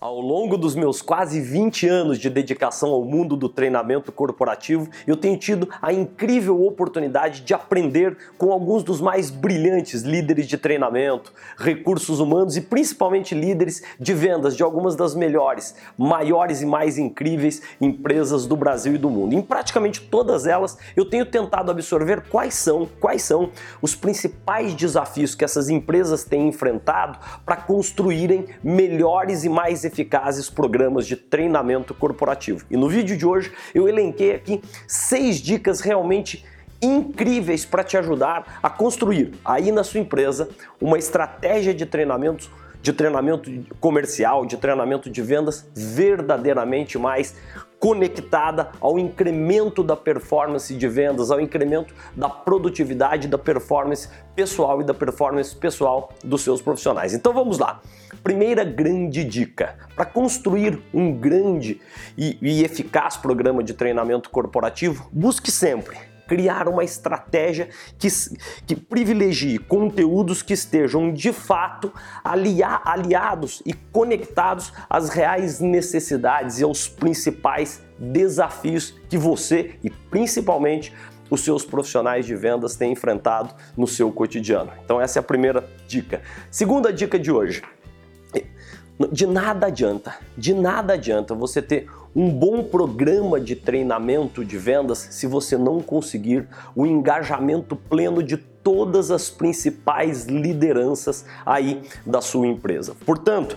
Ao longo dos meus quase 20 anos de dedicação ao mundo do treinamento corporativo, eu tenho tido a incrível oportunidade de aprender com alguns dos mais brilhantes líderes de treinamento, recursos humanos e principalmente líderes de vendas de algumas das melhores, maiores e mais incríveis empresas do Brasil e do mundo. Em praticamente todas elas, eu tenho tentado absorver quais são, quais são os principais desafios que essas empresas têm enfrentado para construírem melhores e mais eficazes programas de treinamento corporativo. E no vídeo de hoje eu elenquei aqui seis dicas realmente incríveis para te ajudar a construir aí na sua empresa uma estratégia de treinamentos de treinamento comercial, de treinamento de vendas verdadeiramente mais conectada ao incremento da performance de vendas, ao incremento da produtividade, da performance pessoal e da performance pessoal dos seus profissionais. Então vamos lá. Primeira grande dica: para construir um grande e, e eficaz programa de treinamento corporativo, busque sempre criar uma estratégia que, que privilegie conteúdos que estejam de fato alia, aliados e conectados às reais necessidades e aos principais desafios que você e principalmente os seus profissionais de vendas têm enfrentado no seu cotidiano. Então, essa é a primeira dica. Segunda dica de hoje. De nada adianta, de nada adianta você ter um bom programa de treinamento de vendas se você não conseguir o engajamento pleno de todas as principais lideranças aí da sua empresa. Portanto,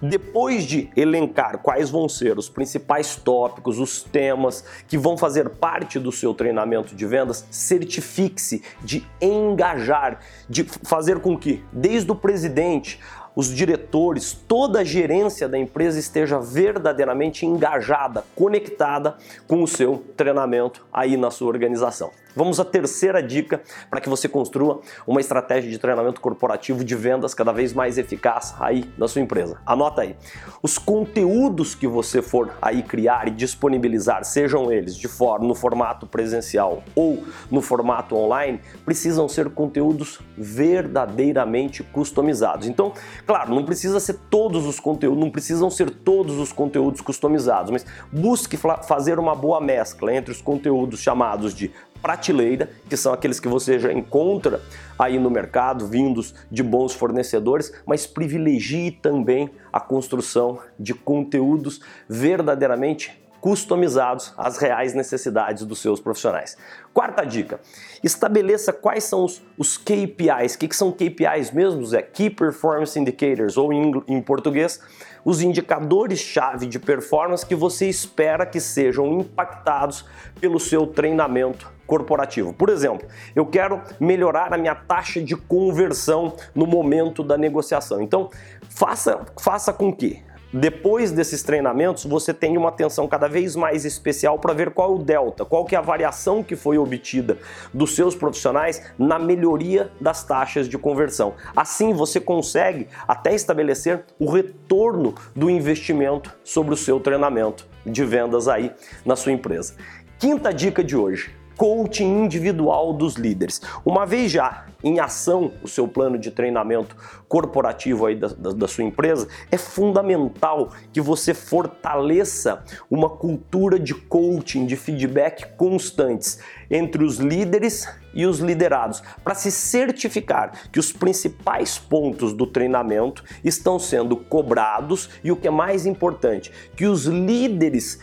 depois de elencar quais vão ser os principais tópicos, os temas que vão fazer parte do seu treinamento de vendas, certifique-se de engajar, de fazer com que desde o presidente os diretores, toda a gerência da empresa esteja verdadeiramente engajada, conectada com o seu treinamento aí na sua organização. Vamos à terceira dica para que você construa uma estratégia de treinamento corporativo de vendas cada vez mais eficaz aí na sua empresa. Anota aí. Os conteúdos que você for aí criar e disponibilizar, sejam eles de forma no formato presencial ou no formato online, precisam ser conteúdos verdadeiramente customizados. Então, claro, não precisa ser todos os conteúdos, não precisam ser todos os conteúdos customizados, mas busque fazer uma boa mescla entre os conteúdos chamados de prateleira, que são aqueles que você já encontra aí no mercado, vindos de bons fornecedores, mas privilegie também a construção de conteúdos verdadeiramente customizados às reais necessidades dos seus profissionais. Quarta dica: estabeleça quais são os, os KPIs. O que, que são KPIs mesmos? É Key Performance Indicators, ou em, em português, os indicadores-chave de performance que você espera que sejam impactados pelo seu treinamento corporativo. Por exemplo, eu quero melhorar a minha taxa de conversão no momento da negociação. Então, faça, faça com que depois desses treinamentos, você tem uma atenção cada vez mais especial para ver qual é o delta, qual que é a variação que foi obtida dos seus profissionais na melhoria das taxas de conversão. Assim, você consegue até estabelecer o retorno do investimento sobre o seu treinamento de vendas aí na sua empresa. Quinta dica de hoje: coaching individual dos líderes. Uma vez já em ação o seu plano de treinamento corporativo aí da, da, da, sua empresa, é fundamental que você fortaleça uma cultura de coaching, de feedback constantes entre os líderes e os liderados, para se certificar que os principais pontos do treinamento estão sendo cobrados e o que é mais importante, que os líderes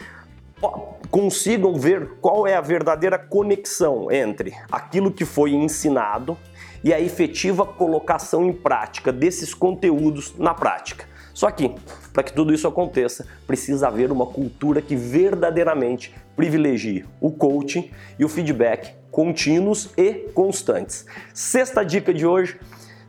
consigam ver qual é a verdadeira conexão entre aquilo que foi ensinado e a efetiva colocação em prática desses conteúdos na prática. Só que, para que tudo isso aconteça, precisa haver uma cultura que verdadeiramente privilegie o coaching e o feedback contínuos e constantes. Sexta dica de hoje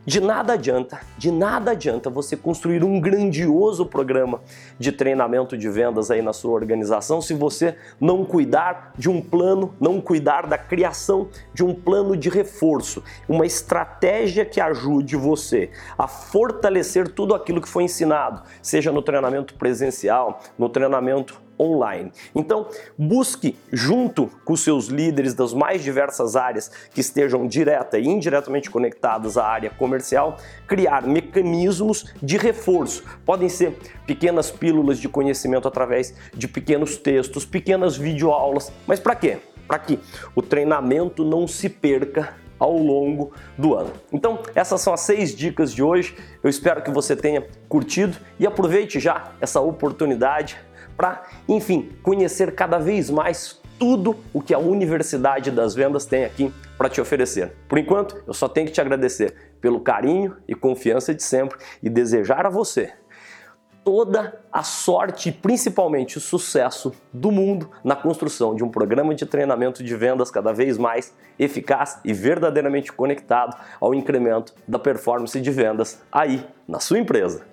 de nada adianta, de nada adianta você construir um grandioso programa de treinamento de vendas aí na sua organização se você não cuidar de um plano, não cuidar da criação de um plano de reforço, uma estratégia que ajude você a fortalecer tudo aquilo que foi ensinado, seja no treinamento presencial, no treinamento online. Então, busque junto com seus líderes das mais diversas áreas que estejam direta e indiretamente conectadas à área comercial, criar mecanismos de reforço. Podem ser pequenas pílulas de conhecimento através de pequenos textos, pequenas videoaulas, mas para quê? Para que o treinamento não se perca ao longo do ano. Então, essas são as seis dicas de hoje. Eu espero que você tenha curtido e aproveite já essa oportunidade para, enfim, conhecer cada vez mais tudo o que a Universidade das Vendas tem aqui para te oferecer. Por enquanto, eu só tenho que te agradecer pelo carinho e confiança de sempre e desejar a você toda a sorte e principalmente o sucesso do mundo na construção de um programa de treinamento de vendas cada vez mais eficaz e verdadeiramente conectado ao incremento da performance de vendas aí na sua empresa.